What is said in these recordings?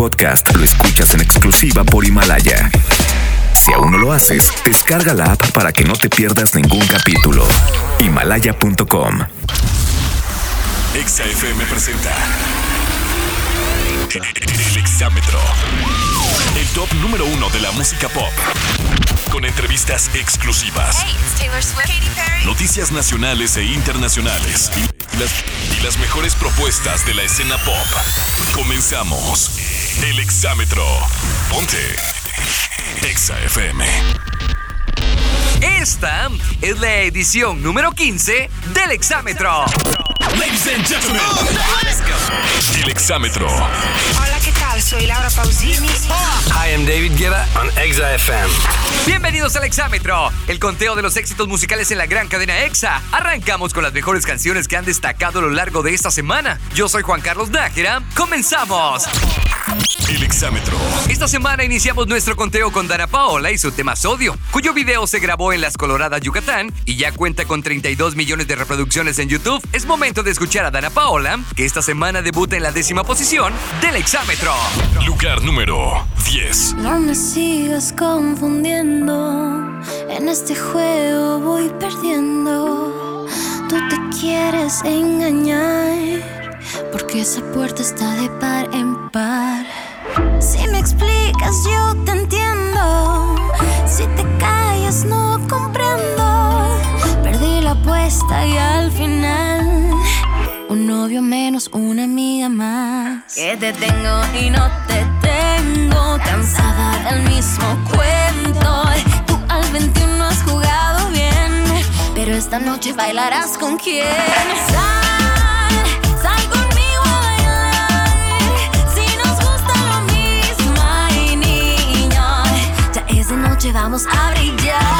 podcast lo escuchas en exclusiva por Himalaya. Si aún no lo haces, descarga la app para que no te pierdas ningún capítulo. Himalaya.com. XFM presenta El Exámetro. El top número uno de la música pop. Con entrevistas exclusivas. Hey, it's Taylor Swift, Katy Perry. Noticias nacionales e internacionales. Y las, y las mejores propuestas de la escena pop. Comenzamos. El Exámetro. Ponte. Exa FM. Esta es la edición número 15 del Exámetro. Ladies and gentlemen. El Exámetro. Hola, ¿qué tal? Soy Laura Pausini. Hi, I'm David Guetta on Exa FM. Bienvenidos al Exámetro, el conteo de los éxitos musicales en la gran cadena Exa. Arrancamos con las mejores canciones que han destacado a lo largo de esta semana. Yo soy Juan Carlos Nájera. ¡Comenzamos! El Exámetro. Esta semana iniciamos nuestro conteo con Dana Paola y su tema Sodio, cuyo video se grabó en las Coloradas, Yucatán y ya cuenta con 32 millones de reproducciones en YouTube. Es momento de escuchar a Dana Paola, que esta semana debuta en la décima posición del Exámetro. Lugar número 10. No me sigas confundiendo, en este juego voy perdiendo. Tú te quieres engañar, porque esa puerta está de par en par. Si me explicas, yo te entiendo. Si te callas, no comprendo. Perdí la apuesta y al final, un novio menos, una amiga más. Que te tengo y no te tengo. Cansada del mismo cuento. Tú al 21 has jugado bien. Pero esta noche bailarás con quién. Sal, sal conmigo a bailar. Si nos gusta lo mismo, ay niño. Ya es de noche, vamos a brillar.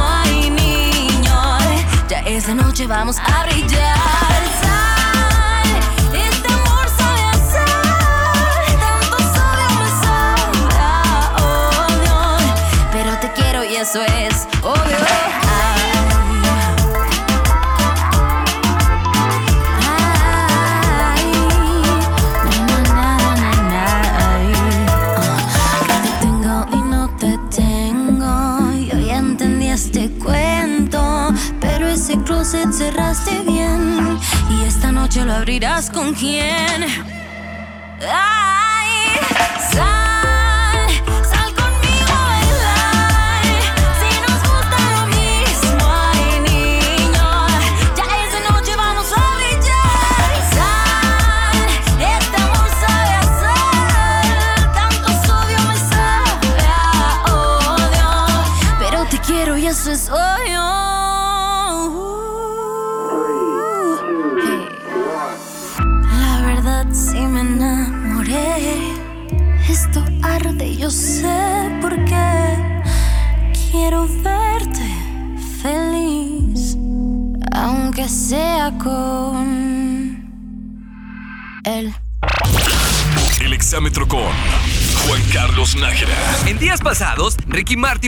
ay niño. Ya esa noche vamos a brillar. Sal, este amor sabe a sal. Tanto sabe a odio. Pero te quiero y eso es obvio. Noche lo abrirás con quién. Ay,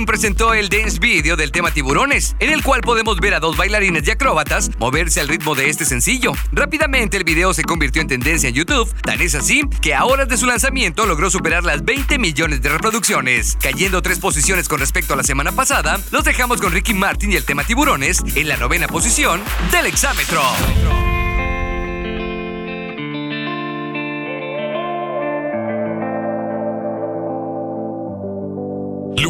Presentó el dance video del tema Tiburones, en el cual podemos ver a dos bailarines y acróbatas moverse al ritmo de este sencillo. Rápidamente el video se convirtió en tendencia en YouTube, tan es así que a horas de su lanzamiento logró superar las 20 millones de reproducciones. Cayendo tres posiciones con respecto a la semana pasada, los dejamos con Ricky Martin y el tema Tiburones en la novena posición del Exámetro.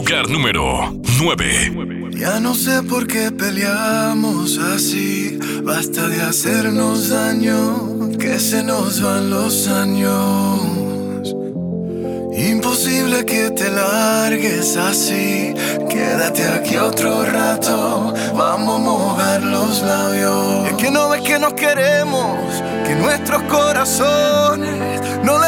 Lugar número 9. Ya no sé por qué peleamos así. Basta de hacernos daño, que se nos van los años. Imposible que te largues así. Quédate aquí otro rato. Vamos a mojar los labios. Es que no ves que nos queremos, que nuestros corazones no les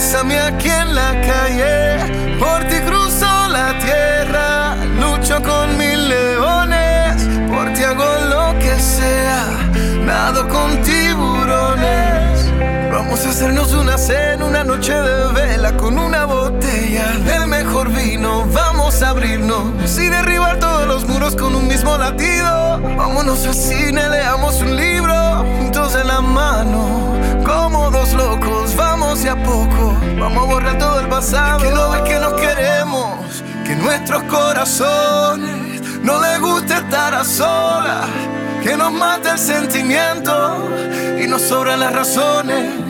Bésame aquí en la calle, por ti cruzo la tierra, lucho con mil leones, por ti hago lo que sea, nado con tiburones. Vamos a hacernos una cena, una noche de vela con una botella del mejor vino. Vamos a abrirnos y derribar todos los muros con un mismo latido. Vámonos al cine, leamos un libro en la mano, como dos locos. Vamos de a poco, vamos a borrar todo el pasado. que no ves que nos queremos, que nuestros corazones no les gusta estar a solas, que nos mata el sentimiento y nos sobran las razones.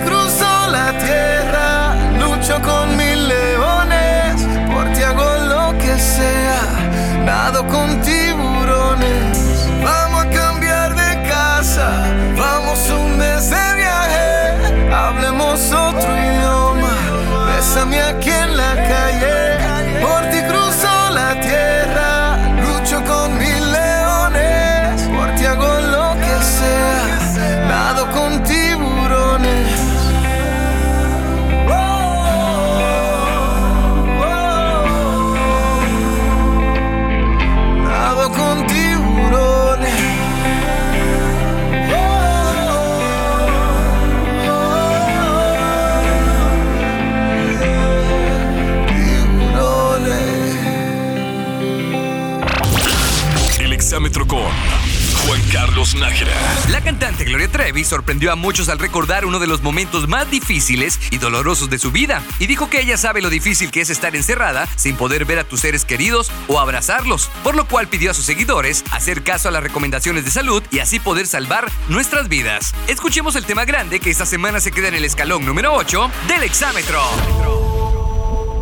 Sorprendió a muchos al recordar uno de los momentos más difíciles y dolorosos de su vida y dijo que ella sabe lo difícil que es estar encerrada sin poder ver a tus seres queridos o abrazarlos, por lo cual pidió a sus seguidores hacer caso a las recomendaciones de salud y así poder salvar nuestras vidas. Escuchemos el tema grande que esta semana se queda en el escalón número 8 del exámetro.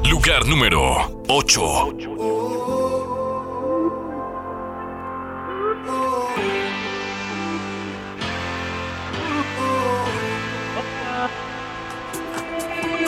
Lugar número 8.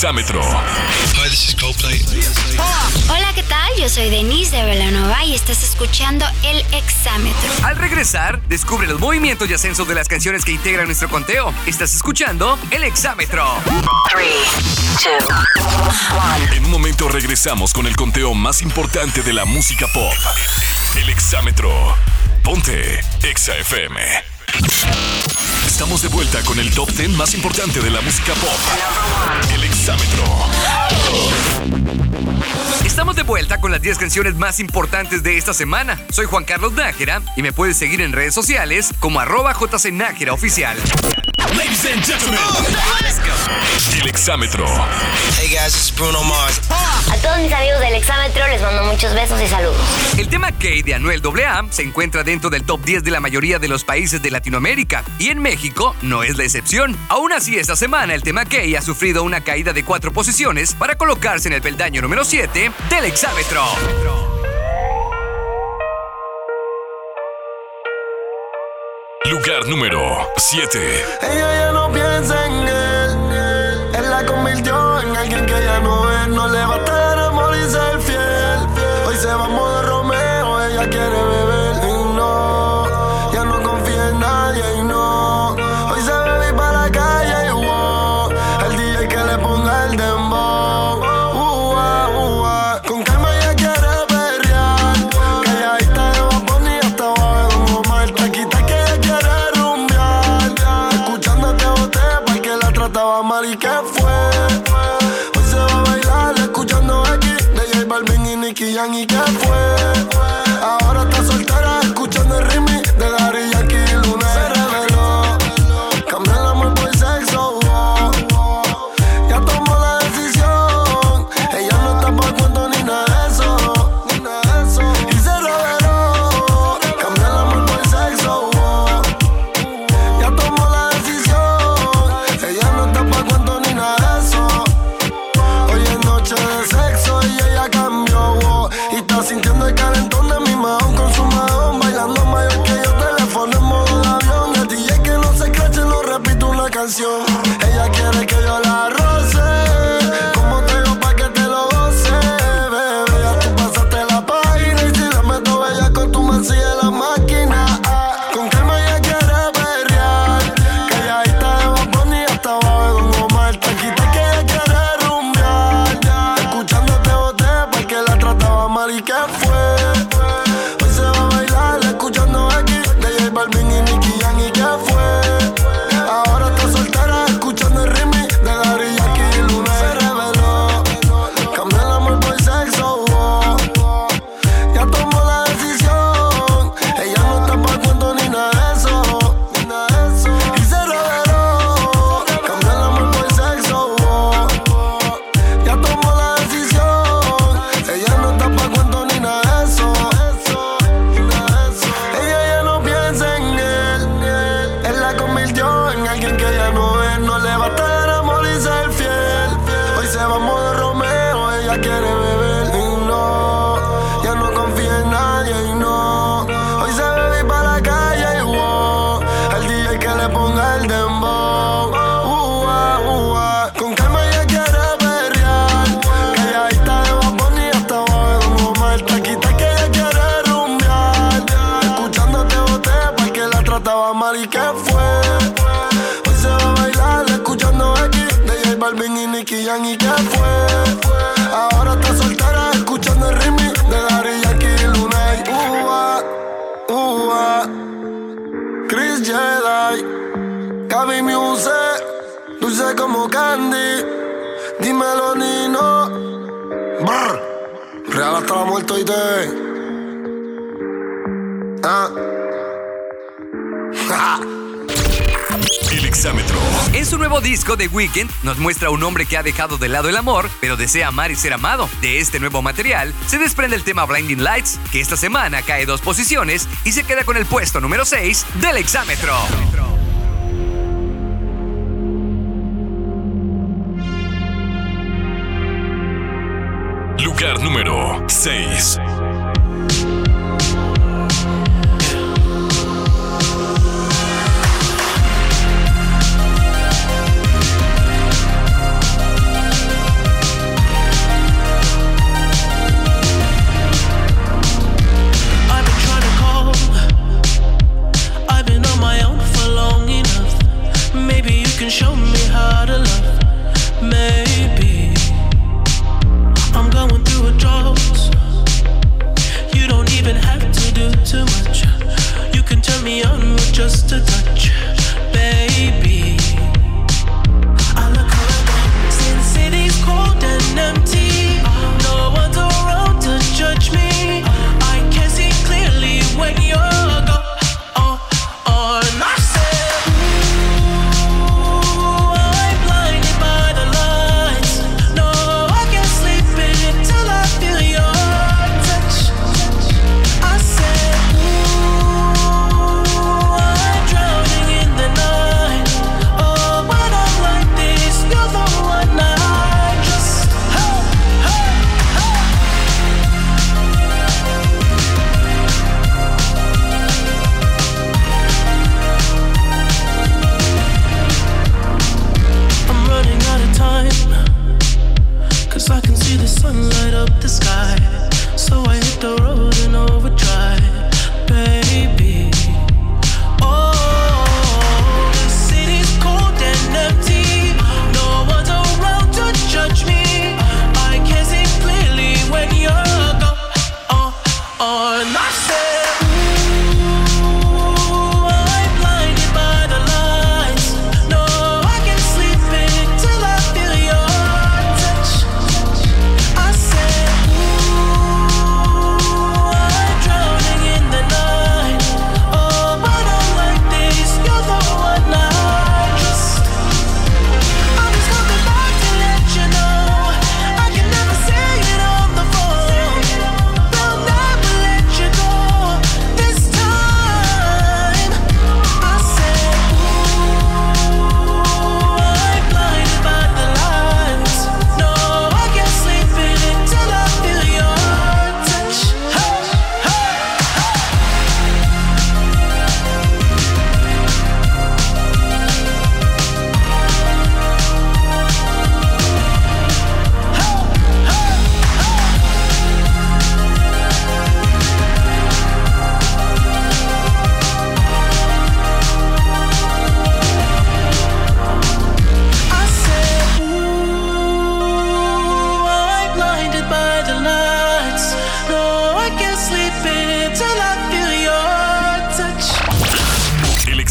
Exámetro. Hola, ¿qué tal? Yo soy Denise de Velanova y estás escuchando El Exámetro. Al regresar, descubre los movimientos y ascensos de las canciones que integran nuestro conteo. Estás escuchando El Exámetro. En un momento regresamos con el conteo más importante de la música pop. El Exámetro. Ponte Exa FM. Estamos de vuelta con el top 10 más importante de la música pop. El exámetro. Estamos de vuelta con las 10 canciones más importantes de esta semana. Soy Juan Carlos Nájera y me puedes seguir en redes sociales como arroba jcnájera oficial. Ladies and gentlemen, El exámetro. Hey guys, it's Bruno Mars. A todos mis amigos del exámetro les mando muchos besos y saludos. El tema K de Anuel AA se encuentra dentro del top 10 de la mayoría de los países de Latinoamérica y en México no es la excepción. Aún así, esta semana el tema K ha sufrido una caída de cuatro posiciones para colocarse en el peldaño número 7 del exámetro. Lugar número 7. Ella ya no piensa en él. Él la convirtió y que fue. Hoy se va a bailar escuchando aquí de J Balvin y Nicky Jam y que fue. Balvin eres Jedi. Cabe Muse, dulce como candy. Dímelo, Nino. Brr. Real hasta la muerte y te. Ah. Ja. En su nuevo disco The Weeknd nos muestra a un hombre que ha dejado de lado el amor, pero desea amar y ser amado. De este nuevo material se desprende el tema Blinding Lights, que esta semana cae dos posiciones y se queda con el puesto número 6 del exámetro. Lugar número 6. Just a touch,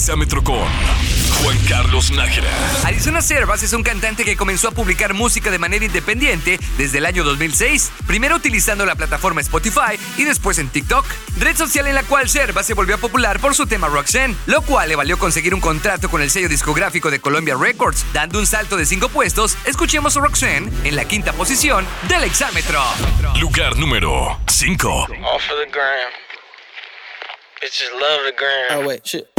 exámetro con Juan Carlos Nájera. Arizona Servas es un cantante que comenzó a publicar música de manera independiente desde el año 2006, primero utilizando la plataforma Spotify y después en TikTok, red social en la cual Servas se volvió popular por su tema Roxanne, lo cual le valió conseguir un contrato con el sello discográfico de Columbia Records, dando un salto de cinco puestos. Escuchemos a Roxanne en la quinta posición del exámetro. Lugar número 5. Off of the gram. Bitches love the gram. Oh wait, shit.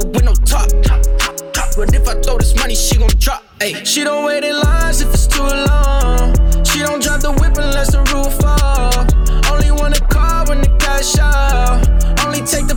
Drive with no top. But if I throw this money, she gon' drop. Ay. She don't wait in lines if it's too long. She don't drive the whip unless the roof fall. Only want a car when the cash out. Only take the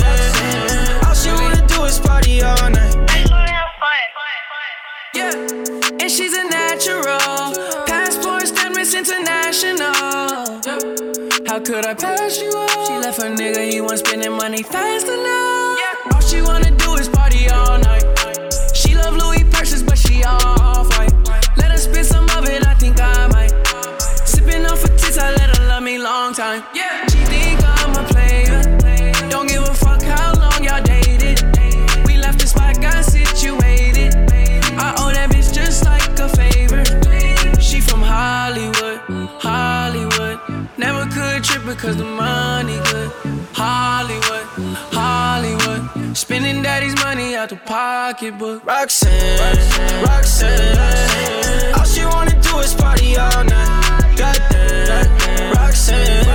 and she's a natural. Passport stamp Miss International. How could I pass you up? She left her nigga, he wasn't spending money fast enough. Yeah, all she wanna do is party all night. She love Louis purses, but she off white. Let her spend some of it, I think I might. Sipping off her tits, I let her love me long time. Yeah, pocketbook. Roxanne, Roxanne. All she wanna do is party all night. Goddamn, Roxanne.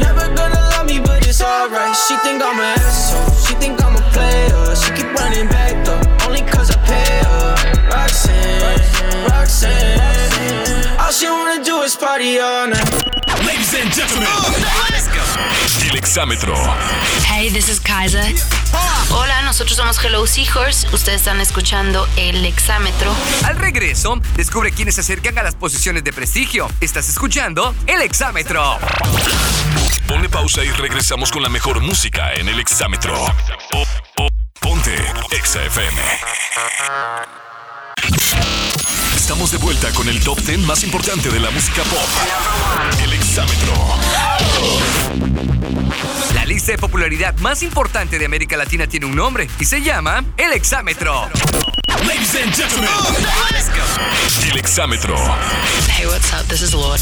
Never gonna love me, but it's alright. She think I'm an asshole. She think I'm a player. She keep running back though, only cause I pay her. Roxanne, Roxanne. All she wanna do is party all night. Ladies and gentlemen, el exámetro. Hey, this is Kaiser. Hola, nosotros somos Hello Seahorse. Ustedes están escuchando el exámetro. Al regreso, descubre quiénes se acercan a las posiciones de prestigio. Estás escuchando el exámetro. Ponle pausa y regresamos con la mejor música en el exámetro. Po- po- Ponte Exa FM. Estamos de vuelta con el top 10 más importante de la música pop. El exámetro. La lista de popularidad más importante de América Latina tiene un nombre y se llama el exámetro. Ladies and gentlemen, el exámetro. Hey, what's up? This is Lord.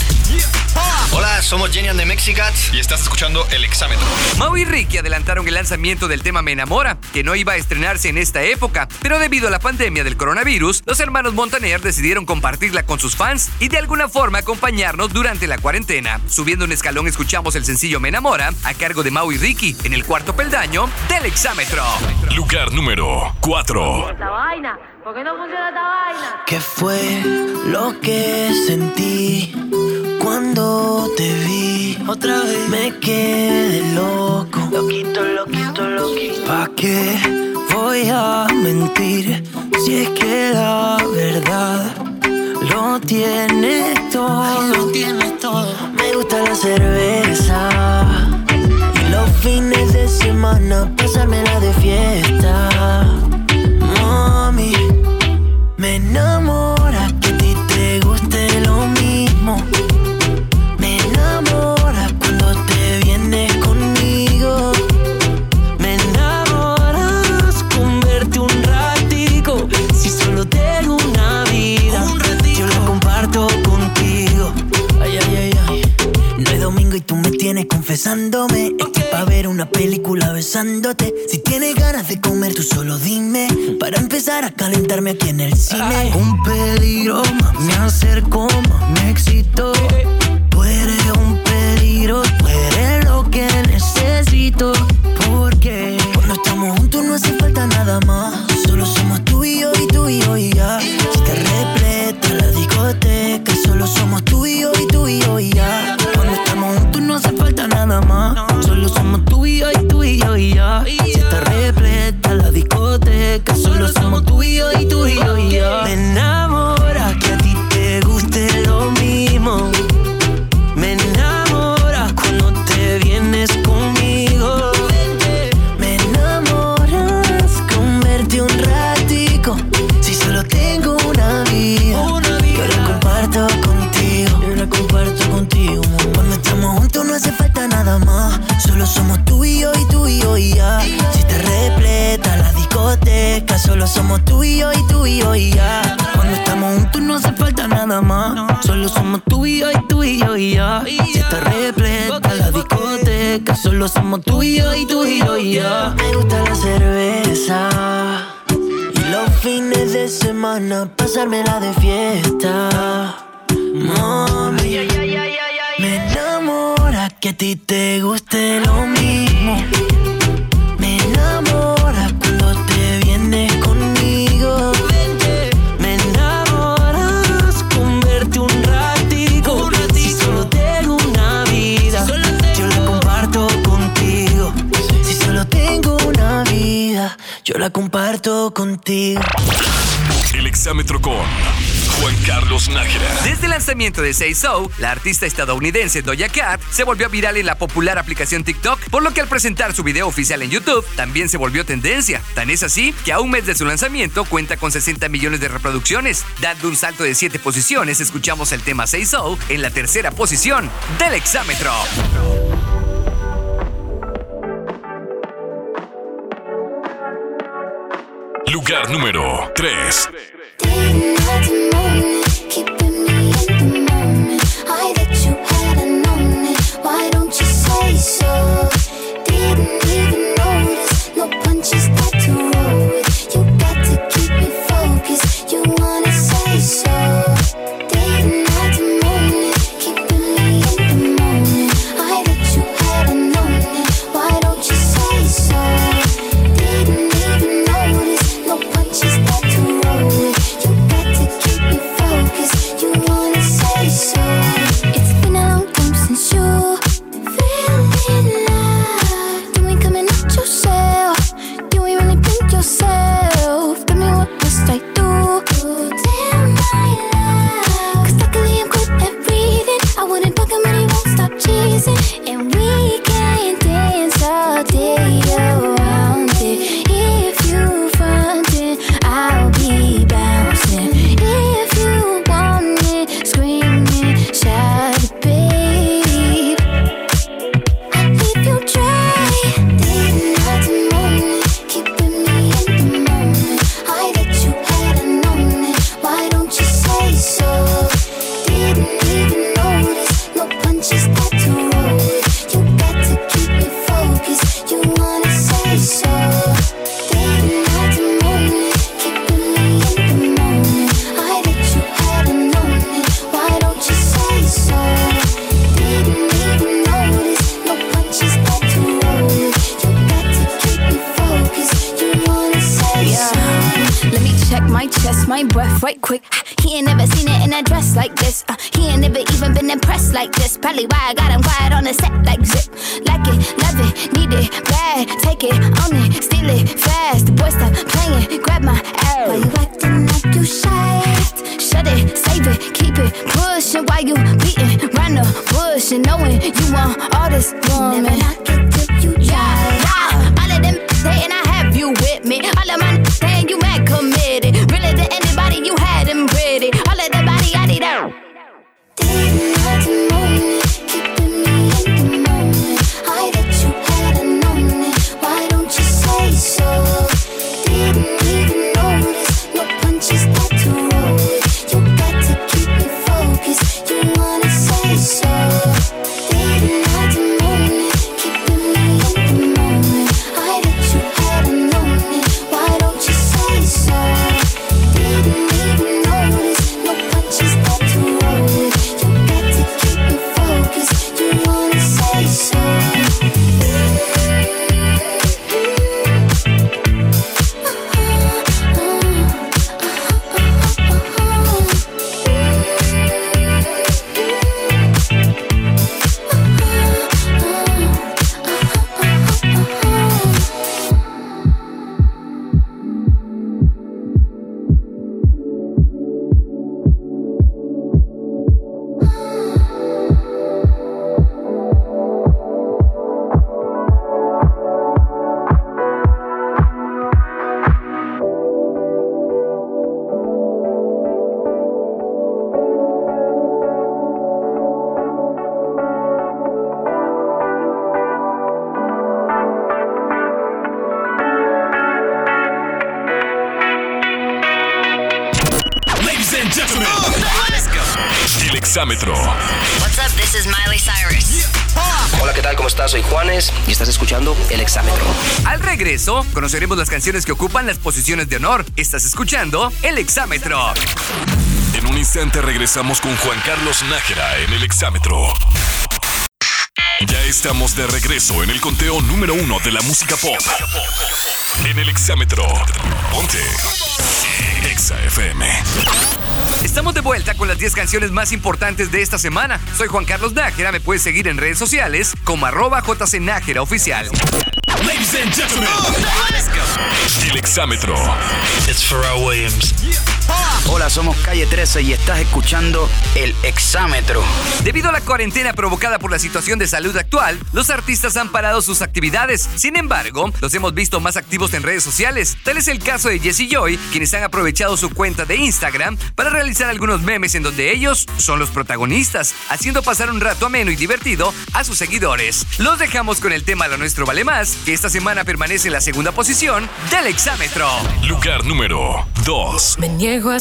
Hola, somos Jenny and the Mexicats y estás escuchando El Exámetro. Mau y Ricky adelantaron el lanzamiento del tema Me Enamora, que no iba a estrenarse en esta época, pero debido a la pandemia del coronavirus, los hermanos Montaner decidieron compartirla con sus fans y de alguna forma acompañarnos durante la cuarentena. Subiendo un escalón escuchamos el sencillo Me Enamora a cargo de Mau y Ricky en el cuarto peldaño del exámetro. Lugar número 4. Esta vaina, ¿por qué no funciona esta vaina? ¿Qué fue lo que sentí cuando te vi? Otra vez me quedé loco. Loquito, loquito, loquito. ¿Pa' qué voy a mentir si es que la verdad lo tiene todo? Lo tiene todo. Me gusta la cerveza fines de semana pasármela de fiesta. Mami, me enamora que a ti te guste lo mismo. Me enamora cuando te vienes conmigo. Me enamoras con verte un ratico. Si solo tengo una vida, yo la comparto contigo. Ay, ay, ay, ay. No es domingo y tú me tienes confesándome. Si tienes ganas de comer, tú solo dime. Para empezar a calentarme aquí en el cine. Un peligro, más me acerco, más me excito. Tú un peligro, tú lo que necesito. Porque cuando estamos juntos no hace falta nada más. Solo somos tú y yo y tú y yo y ya. Si te repleta la discoteca, solo somos tú y yo y tú y yo y ya. Cuando estamos juntos no hace falta nada más. Solo somos tú y yo y y yo. Si te repleta la discoteca, solo somos tú y yo y tú y yo y ya. Me enamora Solo somos tú y yo y tú y yo y ya. Cuando estamos juntos no hace falta nada más. Solo somos tú y yo y tú y yo y ya. Si está repleta la discoteca, solo somos tú y yo y tú y yo y ya. Me gusta la cerveza. Y los fines de semana pasármela de fiesta. Mami, me enamora que a ti te guste lo mismo. Me enamora yo la comparto contigo. El exámetro con Juan Carlos Nájera. Desde el lanzamiento de Say So, la artista estadounidense Doja Cat se volvió viral en la popular aplicación TikTok, por lo que al presentar su video oficial en YouTube también se volvió tendencia. Tan es así que a un mes de su lanzamiento cuenta con 60 millones de reproducciones. Dando un salto de 7 posiciones, escuchamos el tema Say So en la tercera posición del exámetro. Lugar número 3. El exámetro. What's up? This is Miley Cyrus. Hola, ¿qué tal? ¿Cómo estás? Soy Juanes y estás escuchando El Exámetro. Al regreso, conoceremos las canciones que ocupan las posiciones de honor. Estás escuchando El Exámetro. En un instante regresamos con Juan Carlos Nájera en El Exámetro. Ya estamos de regreso en el conteo número uno de la música pop. En El Exámetro. Ponte. Exa FM. Estamos de vuelta con las 10 canciones más importantes de esta semana. Soy Juan Carlos Nájera, me puedes seguir en redes sociales como arroba jcnájera oficial. Ladies and gentlemen, El Exámetro. It's Pharrell Williams. Hola, somos Calle 13 y estás escuchando El Exámetro. Debido a la cuarentena provocada por la situación de salud actual, los artistas han parado sus actividades. Sin embargo, los hemos visto más activos en redes sociales. Tal es el caso de Jesse Joy, quienes han aprovechado su cuenta de Instagram para realizar algunos memes en donde ellos son los protagonistas, haciendo pasar un rato ameno y divertido a sus seguidores. Los dejamos con el tema Lo Nuestro Vale Más, que esta semana permanece en la segunda posición del Exámetro. Lugar número 2. Me niego a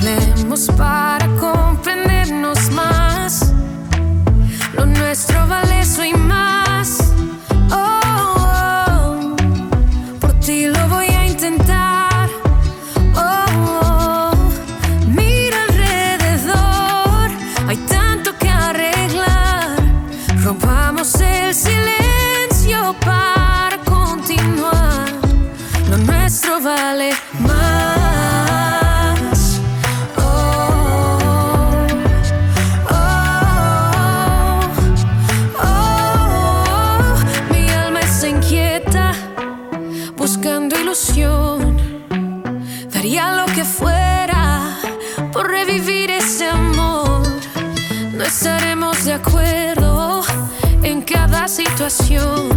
Hablemos para comprendernos más. Lo nuestro vale eso y buscando ilusión. Daría lo que fuera por revivir ese amor. No estaremos de acuerdo en cada situación,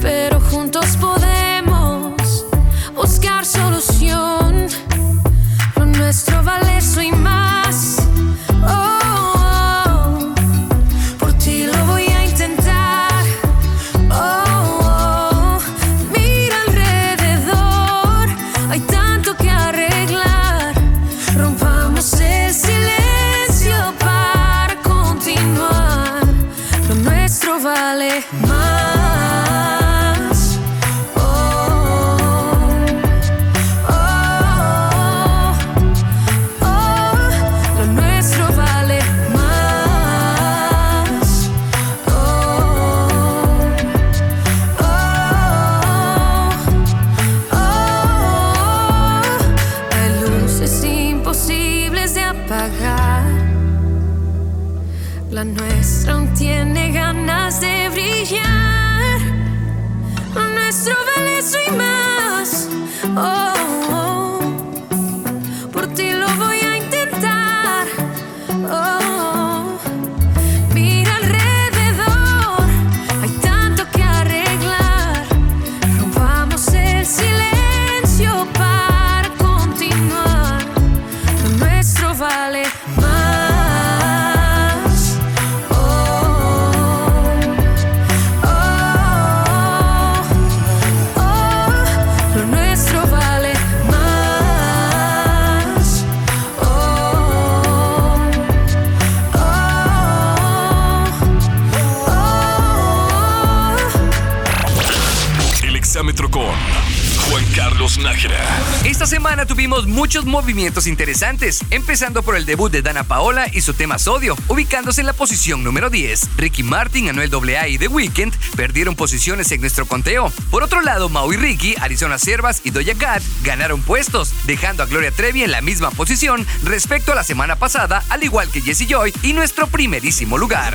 pero juntos podemos buscar solución. Nuestro tuvimos muchos movimientos interesantes, empezando por el debut de Dana Paola y su tema Sodio, ubicándose en la posición número 10. Ricky Martin, Anuel AA y The Weeknd perdieron posiciones en nuestro conteo. Por otro lado, Mau y Ricky, Arizona Servas y Doja Cat ganaron puestos, dejando a Gloria Trevi en la misma posición respecto a la semana pasada, al igual que Jesse Joy y nuestro primerísimo lugar.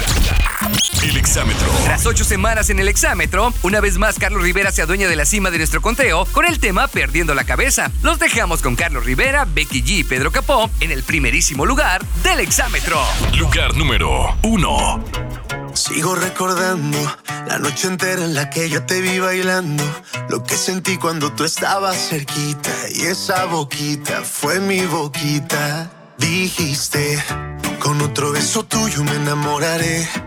El Exámetro. Tras ocho semanas en el exámetro, una vez más Carlos Rivera se adueña de la cima de nuestro conteo con el tema Perdiendo la Cabeza. Los dejamos con Carlos Rivera, Becky G y Pedro Capó en el primerísimo lugar del exámetro. Lugar número 1. Sigo recordando la noche entera en la que yo te vi bailando. Lo que sentí cuando tú estabas cerquita. Y esa boquita fue mi boquita. Dijiste, con otro beso tuyo me enamoraré.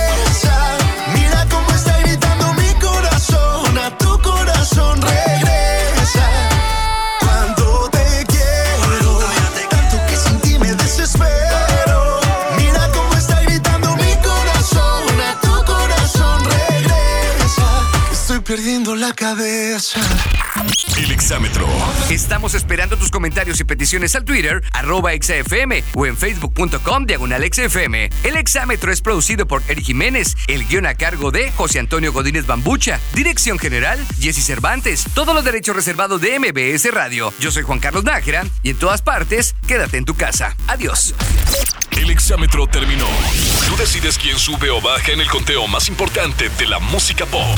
La cabeza. El exámetro. Estamos esperando tus comentarios y peticiones al Twitter, arroba exafm o en facebook.com diagonal exafm. El exámetro es producido por Eric Jiménez, el guion a cargo de José Antonio Godínez Bambucha, dirección general Jesse Cervantes, todos los derechos reservados de MBS Radio. Yo soy Juan Carlos Nájera y en todas partes, quédate en tu casa. Adiós. El exámetro terminó. Tú decides quién sube o baja en el conteo más importante de la música pop.